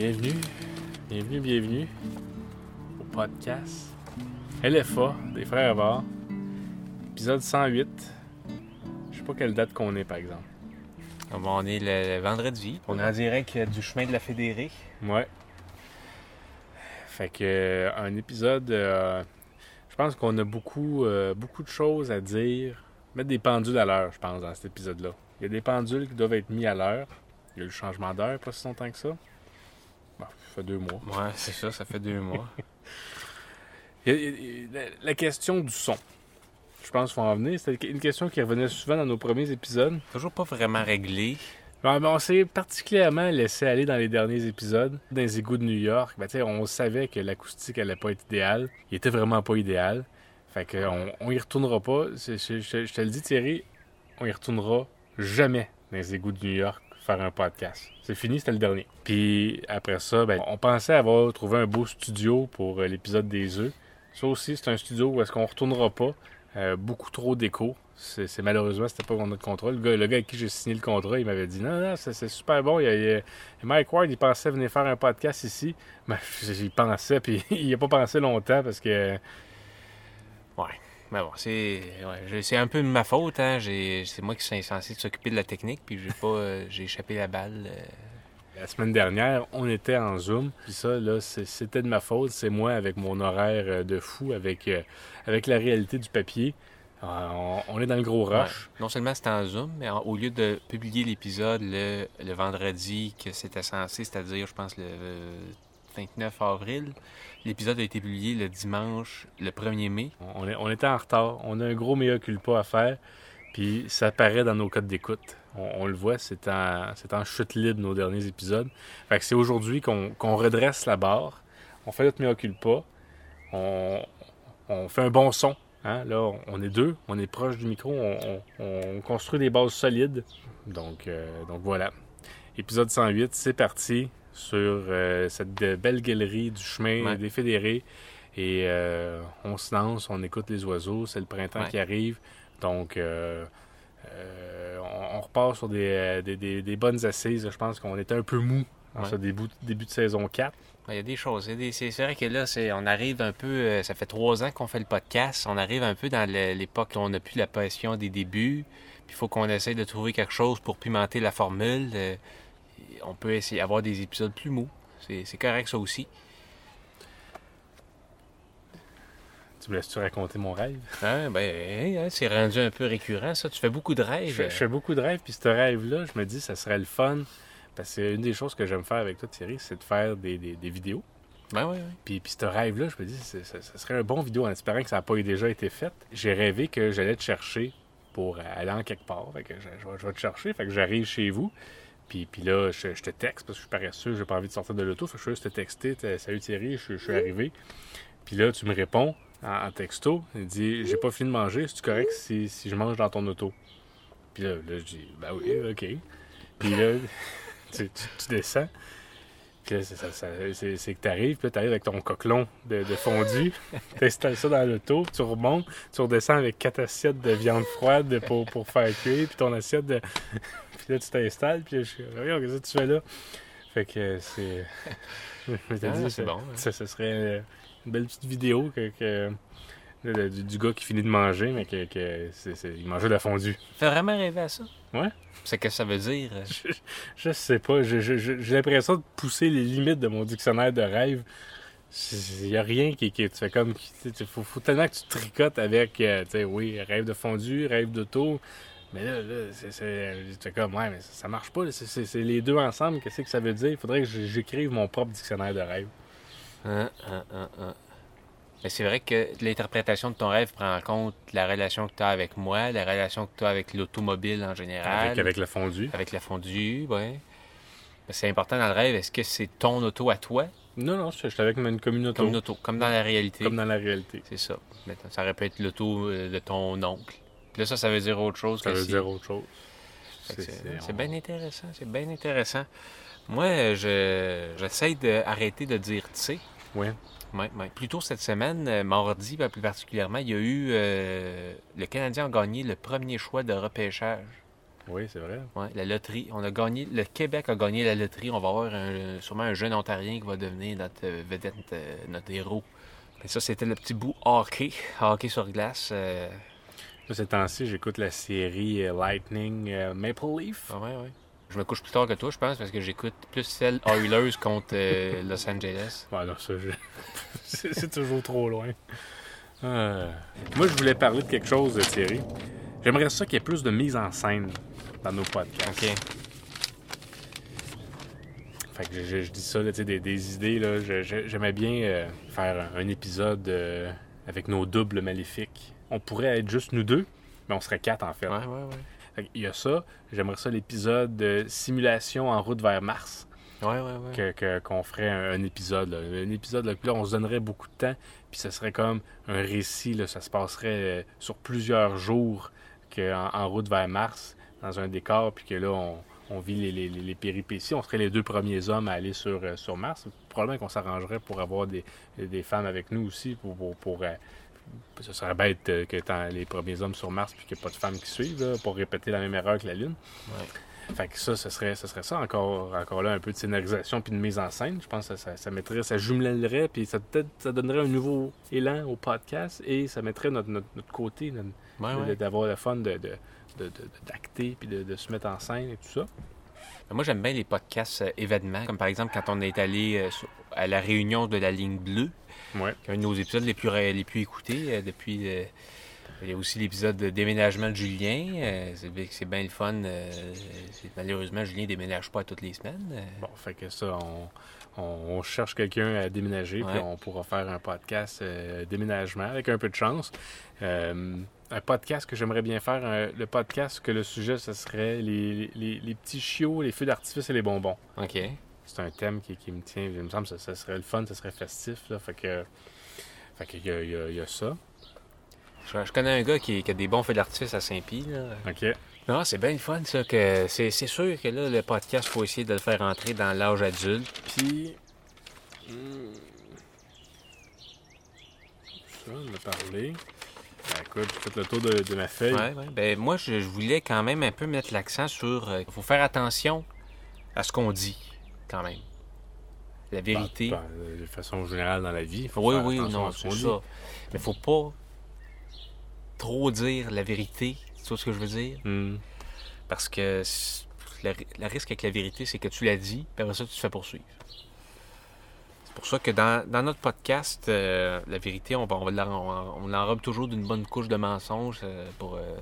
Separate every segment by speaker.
Speaker 1: Bienvenue, bienvenue, bienvenue au podcast LFA des Frères Var, épisode 108. Je sais pas quelle date qu'on est par exemple.
Speaker 2: on est le vendredi. On est en direct du chemin de la Fédérée.
Speaker 1: Ouais. Fait que euh, un épisode, euh, je pense qu'on a beaucoup, euh, beaucoup de choses à dire. Mettre des pendules à l'heure, je pense, dans cet épisode-là. Il y a des pendules qui doivent être mis à l'heure. Il y a eu le changement d'heure, pas si longtemps que ça. Bon, ça fait deux mois.
Speaker 2: Ouais, c'est ça, ça fait deux mois.
Speaker 1: La, la question du son. Je pense qu'il faut en venir. C'était une question qui revenait souvent dans nos premiers épisodes.
Speaker 2: Toujours pas vraiment réglé.
Speaker 1: Bon, ben, on s'est particulièrement laissé aller dans les derniers épisodes. Dans les égouts de New York, ben, on savait que l'acoustique allait pas être idéale. Il était vraiment pas idéal. Fait que on, y retournera pas. Je- je te le dis, Thierry, on y retournera jamais dans les égouts de New York un podcast. C'est fini, c'était le dernier. Puis après ça, ben, on pensait avoir trouvé un beau studio pour euh, l'épisode des œufs. Ça aussi, c'est un studio où est-ce qu'on retournera pas. Euh, beaucoup trop d'écho. C'est malheureusement, c'était pas notre contrôle. Le gars, avec qui j'ai signé le contrat, il m'avait dit non, non, c'est super bon. Mike Ward, il pensait venir faire un podcast ici. Mais j'y pensais, puis il a pas pensé longtemps parce que.
Speaker 2: Ouais. Mais bon, c'est ouais, un peu de ma faute. Hein. C'est moi qui suis censé s'occuper de la technique, puis j'ai pas euh, j'ai échappé la balle. euh.
Speaker 1: La semaine dernière, on était en Zoom. Puis ça, là, c'était de ma faute. C'est moi avec mon horaire euh, de fou, avec, euh, avec la réalité du papier. On, on est dans le gros rush.
Speaker 2: Ouais. Non seulement c'était en Zoom, mais en- au lieu de publier l'épisode le, le vendredi que c'était censé, c'est-à-dire, je pense, le 29 avril, l'épisode a été publié le dimanche, le 1er mai.
Speaker 1: On, est- était en retard. On a un gros mea culpa à faire. Puis ça apparaît dans nos codes d'écoute. On, on le voit, c'est en, chute libre nos derniers épisodes. Fait que c'est aujourd'hui qu'on redresse la barre. On fait notre mea culpa. On, fait un bon son. hein. Là, on- est deux. On est proche du micro. On, on- on construit des bases solides. Donc, euh, donc voilà. Épisode 108, c'est parti sur euh, cette belle galerie du chemin
Speaker 2: Ouais.
Speaker 1: des fédérés. Et euh, on se lance, on écoute les oiseaux, c'est le printemps
Speaker 2: Ouais.
Speaker 1: qui arrive. Donc, euh, on, on repart sur des, des, des- des bonnes assises. Je pense qu'on était un peu mou en ce début, début de saison 4.
Speaker 2: Il y a des choses. C'est vrai que là, on arrive un peu. ça fait trois ans qu'on fait le podcast. On arrive un peu dans l'époque où on n'a plus la passion des débuts. Puis il faut qu'on essaye de trouver quelque chose pour pimenter la formule. On peut essayer d'avoir des épisodes plus mous. C'est correct, ça aussi.
Speaker 1: Tu me laisses-tu raconter mon rêve?
Speaker 2: Hein, ben, hein, c'est rendu un peu récurrent, ça. Tu fais beaucoup de
Speaker 1: Je,
Speaker 2: rêves.
Speaker 1: fais- je fais beaucoup de rêves, puis ce rêve-là, je me dis, ça serait le fun. Parce que une des choses que j'aime faire avec toi, Thierry, c'est de faire des, des- des vidéos.
Speaker 2: Ben oui, oui.
Speaker 1: Puis, puis ce rêve-là, je me dis, ça, ça serait un bon vidéo en espérant que ça n'a pas déjà été fait. J'ai rêvé que j'allais te chercher pour aller en quelque part. Fait que je, je vais, je vais te chercher. Fait que j'arrive chez vous. Puis, puis là, je, je te texte parce que je suis paresseux, j'ai pas envie de sortir de l'auto. Fait que je vais juste te texter. Salut Thierry, je, je suis arrivé. Puis là, tu me réponds en, en texto. Il dit J'ai pas fini de manger, c'est correct si, si je mange dans ton auto? Puis là, là je dis Ben oui, ok. Puis là, tu, tu- tu descends. Puis là, c'est- que t'arrives, puis là, t'arrives avec ton coquelon de, de fondu, t'installes ça dans l'auto, tu remontes, tu redescends avec quatre assiettes de viande froide pour, pour faire cuire, puis ton assiette de... puis là, tu t'installes, puis je suis regarde, qu'est-ce que tu fais là? Fait que c'est... Je
Speaker 2: Ah,
Speaker 1: dit,
Speaker 2: c'est
Speaker 1: ça-
Speaker 2: bon, hein.
Speaker 1: ça, ce serait euh, une belle petite vidéo que... du, du gars qui finit de manger, mais que, que il mangeait de la fondue.
Speaker 2: Tu fais vraiment rêver à ça?
Speaker 1: Ouais.
Speaker 2: C'est que ça veut dire. euh,
Speaker 1: Je, je sais pas. J'ai l'impression de pousser les limites de mon dictionnaire de rêve. Il n'y a rien qui, qui tu fais comme. Il faut, faut tellement que tu tricotes avec, euh, tu sais, oui, rêve de fondu, rêve d'auto. Mais là, là c'est, comme, ouais, mais ça, ça marche pas. C'est, les deux ensemble. Qu'est-ce que ça veut dire? Il faudrait que j'écrive mon propre dictionnaire de rêve.
Speaker 2: Hein, hein, hein, hein. Mais c'est vrai que l'interprétation de ton rêve prend en compte la relation que tu as avec moi, la relation que tu as avec l'automobile en général,
Speaker 1: Avec, avec la fondue.
Speaker 2: avec la fondue, ouais. Mais C'est important dans le rêve, est-ce que c'est ton auto à toi,
Speaker 1: Non, non, je suis avec une communauté.
Speaker 2: comme comme dans la réalité?
Speaker 1: Comme dans la réalité.
Speaker 2: C'est ça. Ça aurait pu être l'auto euh, de ton oncle. Puis là, ça, ça veut dire autre chose
Speaker 1: Ça
Speaker 2: que
Speaker 1: veut
Speaker 2: si-
Speaker 1: dire autre chose. C'est-
Speaker 2: bien intéressant, c'est bien intéressant. Moi, je j'essaie d'arrêter de dire tu sais.
Speaker 1: Ouais.
Speaker 2: Plus tôt cette semaine, euh, mardi ben, plus particulièrement, il y a eu. euh, le Canadien a gagné le premier choix de repêchage
Speaker 1: Oui, c'est vrai.
Speaker 2: Ouais, la loterie. On a gagné. Le Québec a gagné la loterie. On va avoir un- sûrement un jeune Ontarien qui va devenir notre euh, vedette, notre héros. Et ça, c'était le petit bout hockey. Hockey sur glace. euh,
Speaker 1: ces temps-ci, j'écoute la série euh, Lightning euh, Maple Leaf.
Speaker 2: Ah ouais, ouais. Je me couche plus tard que toi, je pense, parce que j'écoute plus celle Oilers contre euh, Los Angeles.
Speaker 1: Ouais, non, ça, je- c'est toujours trop loin. Euh, Moi, je voulais parler de quelque chose, Thierry. J'aimerais ça qu'il y ait plus de mise en scène dans nos podcasts.
Speaker 2: OK.
Speaker 1: Fait que je, je- je dis ça, là, des, des idées. J'aimais bien euh, faire un, un épisode avec nos doubles maléfiques. On pourrait être juste nous deux, mais on serait quatre en fait.
Speaker 2: Ouais, ouais, ouais.
Speaker 1: Fait Il y a ça. J'aimerais ça l'épisode de simulation en route vers Mars.
Speaker 2: Ouais, ouais, ouais.
Speaker 1: que- qu'on ferait un, un épisode. là. Un épisode, là, puis là, on se donnerait beaucoup de temps, puis ce serait comme un récit, là, ça se passerait euh, sur plusieurs jours que en, en route vers Mars, dans un décor, puis que là, on, on vit les, les- les- péripéties. On serait les deux premiers hommes à aller sur, euh, sur Mars. Probablement qu'on s'arrangerait pour avoir des, des femmes avec nous aussi, pour... pour, pour, euh, ce serait bête euh, que tant les premiers hommes sur Mars puis qu'il n'y ait pas de femmes qui suivent là, pour répéter la même erreur que la Lune.
Speaker 2: Ouais.
Speaker 1: Fait que ça, ce serait, ce serait ça encore, encore là, un peu de scénarisation puis de mise en scène. Je pense que ça, ça mettrait, ça jumellerait, puis ça peut-être ça donnerait un nouveau élan au podcast et ça mettrait notre, notre, notre côté
Speaker 2: Ouais, ouais.
Speaker 1: d'avoir le fun de, d'acter puis de, de se mettre en scène et tout ça.
Speaker 2: Moi, j'aime bien les podcasts euh, événements, comme par exemple quand on est allé euh, sur- à la réunion de la ligne bleue,
Speaker 1: Ouais.
Speaker 2: qui est un de nos épisodes les plus, les plus écoutés euh, depuis. euh, il y a aussi l'épisode de déménagement de Julien. euh, c'est, bi- c'est bien le fun. euh, malheureusement, Julien déménage pas toutes les semaines.
Speaker 1: Bon, fait que ça, on, cherche quelqu'un à déménager, puis on pourra faire un podcast euh, déménagement avec un peu de chance. Un podcast que j'aimerais bien faire, le podcast que le sujet, ce serait les, les, les petits chiots, les feux d'artifice et les bonbons.
Speaker 2: OK.
Speaker 1: C'est un thème qui, qui me tient. Il me semble que ça, serait le fun, ça serait festif. Là, fait que, fait que il y a, y a- il y a ça.
Speaker 2: Je, je connais un gars qui, qui a des bons feux d'artifice à Saint-Pie. là.
Speaker 1: OK.
Speaker 2: Non, c'est bien le fun, ça. que C'est, c'est sûr que là, le podcast, il faut essayer de le faire entrer dans l'âge adulte.
Speaker 1: Puis. hmm, Ça, on a parlé. Ben, écoute, j'ai fait le tour de, de ma feuille.
Speaker 2: Ouais, ouais. Ben, moi, je, je voulais quand même un peu mettre l'accent sur. Il faut faire attention à ce qu'on dit, quand même. La vérité.
Speaker 1: Ben, ben, de façon générale dans la vie. faut
Speaker 2: oui, oui, non, c'est ça. Mais faut pas trop dire la vérité. Tu vois ce que je veux dire?
Speaker 1: Hmm.
Speaker 2: Parce que le, risque avec la vérité, c'est que tu l'as dit, puis après ça, tu te fais poursuivre. C'est pour ça que dans, dans notre podcast, euh, la vérité, on, va- on, on, on l'enrobe toujours d'une bonne couche de mensonges euh, pour euh,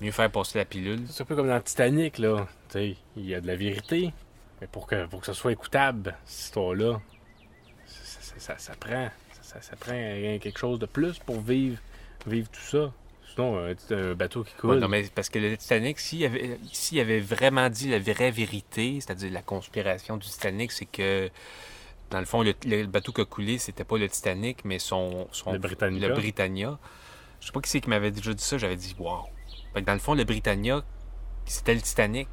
Speaker 2: mieux faire passer la pilule.
Speaker 1: C'est un peu comme dans Titanic, là. Tu sais, il y a de la vérité. Mais pour que, pour que ce soit écoutable, cette histoire-là, ça, ça- ça- ça prend. Ça, prend quelque chose de plus pour vivre, vivre tout ça. Sinon, un, un bateau qui coule.
Speaker 2: Ouais, non, mais parce que le Titanic, s'il avait, s'il avait vraiment dit la vraie vérité, c'est-à-dire la conspiration du Titanic, c'est que, dans le fond, le, le bateau qui a coulé, c'était pas le Titanic, mais son, son
Speaker 1: Le Britannia.
Speaker 2: le Britannia. Je sais pas qui c'est qui m'avait déjà dit ça, j'avais dit, wow. Fait que dans le fond, le Britannia, c'était le Titanic.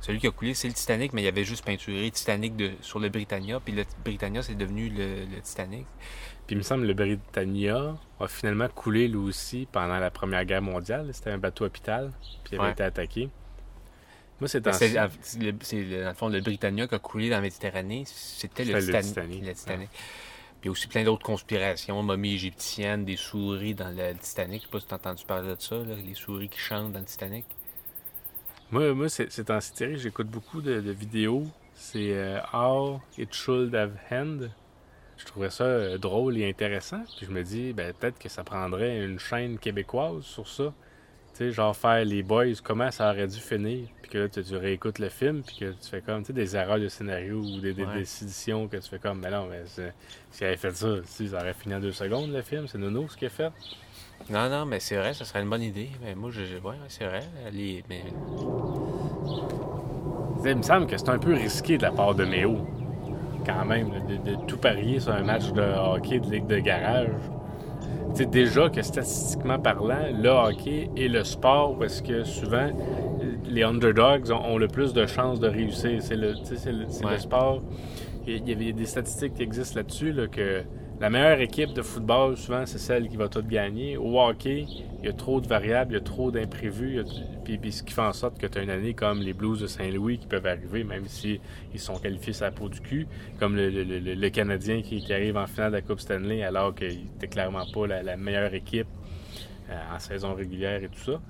Speaker 2: Celui qui a coulé, c'est le Titanic, mais il y avait juste peinturé Titanic de, sur le Britannia, puis le Britannia, c'est devenu le, le Titanic.
Speaker 1: Puis il me semble que le Britannia a finalement coulé lui aussi pendant la Première Guerre mondiale. C'était un bateau hôpital, puis il avait
Speaker 2: Ouais.
Speaker 1: été attaqué. Moi, c'est
Speaker 2: Mais
Speaker 1: dans
Speaker 2: le- fond le Britannia qui a coulé dans la Méditerranée, c'était le, Titanic. Le Titanic. Puis il y a aussi plein d'autres conspirations, momies égyptiennes, des souris dans le Titanic. Je sais pas si tu as entendu parler de ça, là, les souris qui chantent dans le Titanic.
Speaker 1: Moi, moi c'est c'est en série, j'écoute beaucoup de, de vidéos. C'est euh, How It Should Have End. Je trouvais ça euh, drôle et intéressant. Puis je me dis, ben, peut-être que ça prendrait une chaîne québécoise sur ça. Tu sais, genre faire les boys, comment ça aurait dû finir. Puis que là, tu, tu réécoutes le film, puis que tu fais comme, tu sais, des erreurs de scénario ou des, des
Speaker 2: Ouais.
Speaker 1: décisions que tu fais comme, mais non, mais c'est- s'il avait fait ça, si, ça aurait fini en deux secondes le film. C'est Nono ce qu'il a fait.
Speaker 2: Non, non, mais c'est vrai, ça serait une bonne idée. Mais moi, je, ouais, c'est vrai. Les, mais,
Speaker 1: il me semble que c'est un peu risqué de la part de Méo, quand même, de, de tout parier sur un match de hockey de ligue de garage. Tu sais, déjà que statistiquement parlant, le hockey est le sport où est-ce que souvent les underdogs ont, ont le plus de chances de réussir. C'est le, le, sport. Il y avait des statistiques qui existent là-dessus, là, que la meilleure équipe de football, souvent, c'est celle qui va tout gagner. Au hockey, il y a trop de variables, il y a trop d'imprévus. Puis, ce qui fait en sorte que tu as une année comme les Blues de Saint-Louis qui peuvent arriver, même si ils sont qualifiés la peau du cul, comme le, Canadien qui, arrive en finale de la Coupe Stanley alors qu'il n'était clairement pas la, meilleure équipe euh, en saison régulière et tout ça.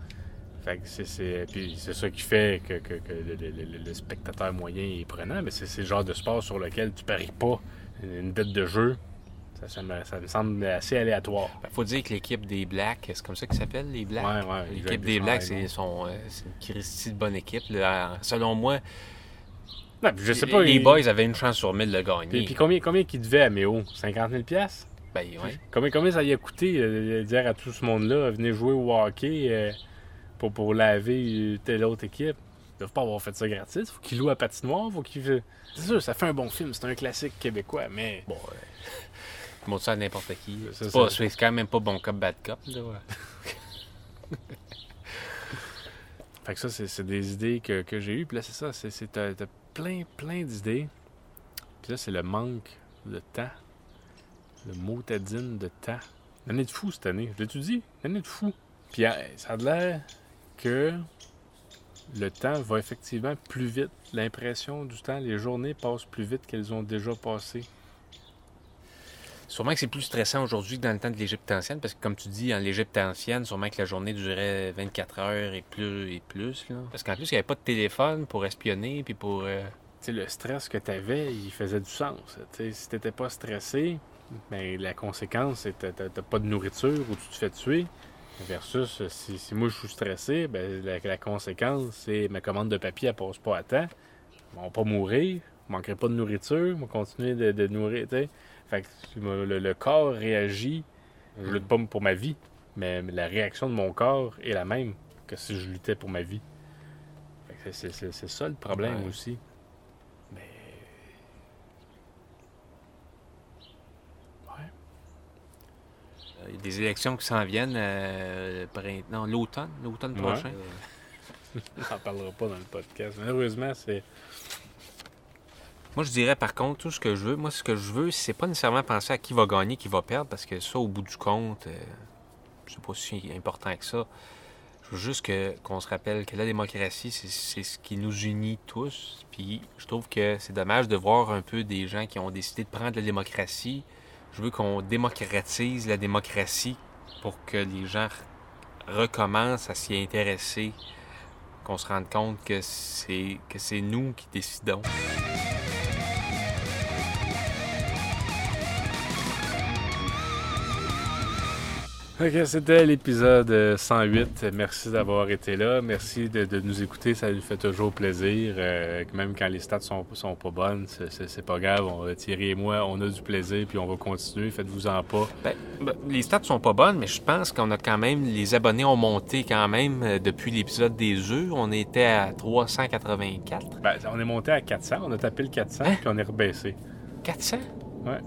Speaker 1: C'est, ça qui fait que, le, spectateur moyen est prenant, mais c'est, c'est le genre de sport sur lequel tu paries pas une dette de jeu. Ça, ça me, ça me semble assez aléatoire.
Speaker 2: Ben, faut dire que l'équipe des Blacks, c'est comme ça qu'ils s'appellent, les Blacks?
Speaker 1: Ouais, ouais,
Speaker 2: L'équipe des Blacks,
Speaker 1: chandails,
Speaker 2: c'est, sont, euh, c'est une Christie de bonne équipe. là. Selon moi,
Speaker 1: Non, je sais
Speaker 2: les,
Speaker 1: pas.
Speaker 2: les
Speaker 1: il-
Speaker 2: boys avaient une chance sur mille de gagner.
Speaker 1: Puis, puis combien, combien qu'il devait à Méo? 50 000 piastres?
Speaker 2: Ben, ouais.
Speaker 1: Combien, combien ça y a coûté euh, de dire à tout ce monde-là, venez jouer au hockey euh, pour, pour laver telle autre équipe? Ils doivent pas avoir fait ça gratis. Faut qu'ils louent à patinoire. Faut qu'ils... C'est sûr, ça fait un bon film. C'est un classique québécois, mais...
Speaker 2: Bon, montrent ça à n'importe qui.
Speaker 1: C'est
Speaker 2: pas, c'est quand même pas bon cop, bad cop. Là, ouais.
Speaker 1: Fait que ça, c'est, des idées que, que j'ai eues. Puis là, c'est ça. C'est, c'est t'as, plein, plein d'idées. Puis là, c'est le manque de temps. Le motadine de temps. Une année de fou cette année. Je l'ai-tu dit? Une année de fou. Puis ça a l'air que le temps va effectivement plus vite. L'impression du temps, les journées passent plus vite qu'elles ont déjà passé.
Speaker 2: Sûrement que c'est plus stressant aujourd'hui que dans le temps de l'Égypte ancienne, parce que comme tu dis, en l'Égypte ancienne, sûrement que la journée durait 24 heures et plus et plus. Là. Parce qu'en plus, il n'y avait pas de téléphone pour espionner, puis pour... euh,
Speaker 1: Tu sais, le stress que tu avais, il faisait du sens. Tu sais, si t'étais pas stressé, ben, la conséquence, c'est que t'as pas de nourriture ou tu te fais tuer. Versus, euh, si, si moi je suis stressé, ben, la, conséquence, c'est ma commande de papier, elle passe pas à temps. Ils vont pas mourir, je manquerai pas de nourriture, je vais continuer de, de nourrir. tu sais. Fait que le, le- corps réagit. Je lutte pas pour ma vie, mais la réaction de mon corps est la même que si je luttais pour ma vie. C'est- ça le problème
Speaker 2: Ouais.
Speaker 1: aussi.
Speaker 2: Il y a des élections qui s'en viennent euh, l'automne, l'automne
Speaker 1: Ouais.
Speaker 2: prochain.
Speaker 1: On n'en parlera pas dans le podcast. Malheureusement, c'est.
Speaker 2: Moi, je dirais par contre, tout ce que je veux, moi, ce que je veux, c'est pas nécessairement penser à qui va gagner, qui va perdre, parce que ça, au bout du compte, euh, c'est pas si important que ça. Je veux juste qu'on se rappelle que la démocratie, c'est- ce qui nous unit tous. Puis je trouve que c'est dommage de voir un peu des gens qui ont décidé de prendre la démocratie. Je veux qu'on démocratise la démocratie pour que les gens re- recommencent à s'y intéresser, qu'on se rende compte que c'est nous qui décidons.
Speaker 1: Ok, c'était l'épisode euh, 108. Merci d'avoir été là. Merci de, de nous écouter. Ça nous fait toujours plaisir. Euh, même quand les stats sont, sont pas bonnes, c'est- pas grave. On, Thierry et moi, on a du plaisir puis on va continuer. Faites-vous en pas.
Speaker 2: Ben, ben, les stats sont pas bonnes, mais je pense qu'on a quand même. Les abonnés ont monté quand même euh, depuis l'épisode des œufs. On était à 384.
Speaker 1: Ben, on est monté à 400. On a tapé le 400
Speaker 2: Hein?
Speaker 1: puis on est rebaissé.
Speaker 2: 400?
Speaker 1: Ouais.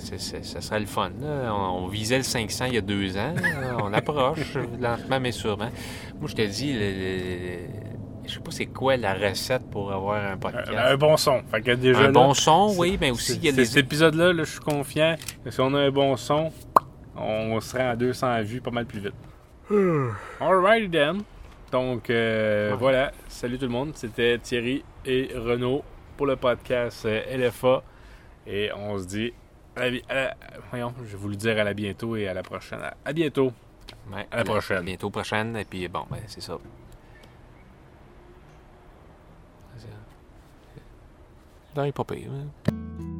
Speaker 2: C'est- c'est- ça serait le fun. là. On, on visait le 500 il y a deux ans. là. On approche lentement mais sûrement. Moi, je te dis, le- le- je sais pas c'est quoi la recette pour avoir un podcast.
Speaker 1: Un bon son. Fait que déjà,
Speaker 2: un
Speaker 1: là,
Speaker 2: bon son,
Speaker 1: c'est-
Speaker 2: oui, mais aussi il y a
Speaker 1: c'est-
Speaker 2: les...
Speaker 1: Cet épisode-là, là, je suis confiant. que Si on a un bon son, on se rend à 200 vues pas mal plus vite. Alrighty then. Donc euh,
Speaker 2: Ouais.
Speaker 1: voilà, salut tout le monde, c'était Thierry et Renaud pour le podcast euh, LFA et on se dit la, à la- voyons, je vais vous le dire à la bientôt et à la prochaine. À, à bientôt.
Speaker 2: Ouais,
Speaker 1: à la prochaine.
Speaker 2: À bientôt prochaine. Et puis, bon, ben, c'est ça. Pas pire. hein.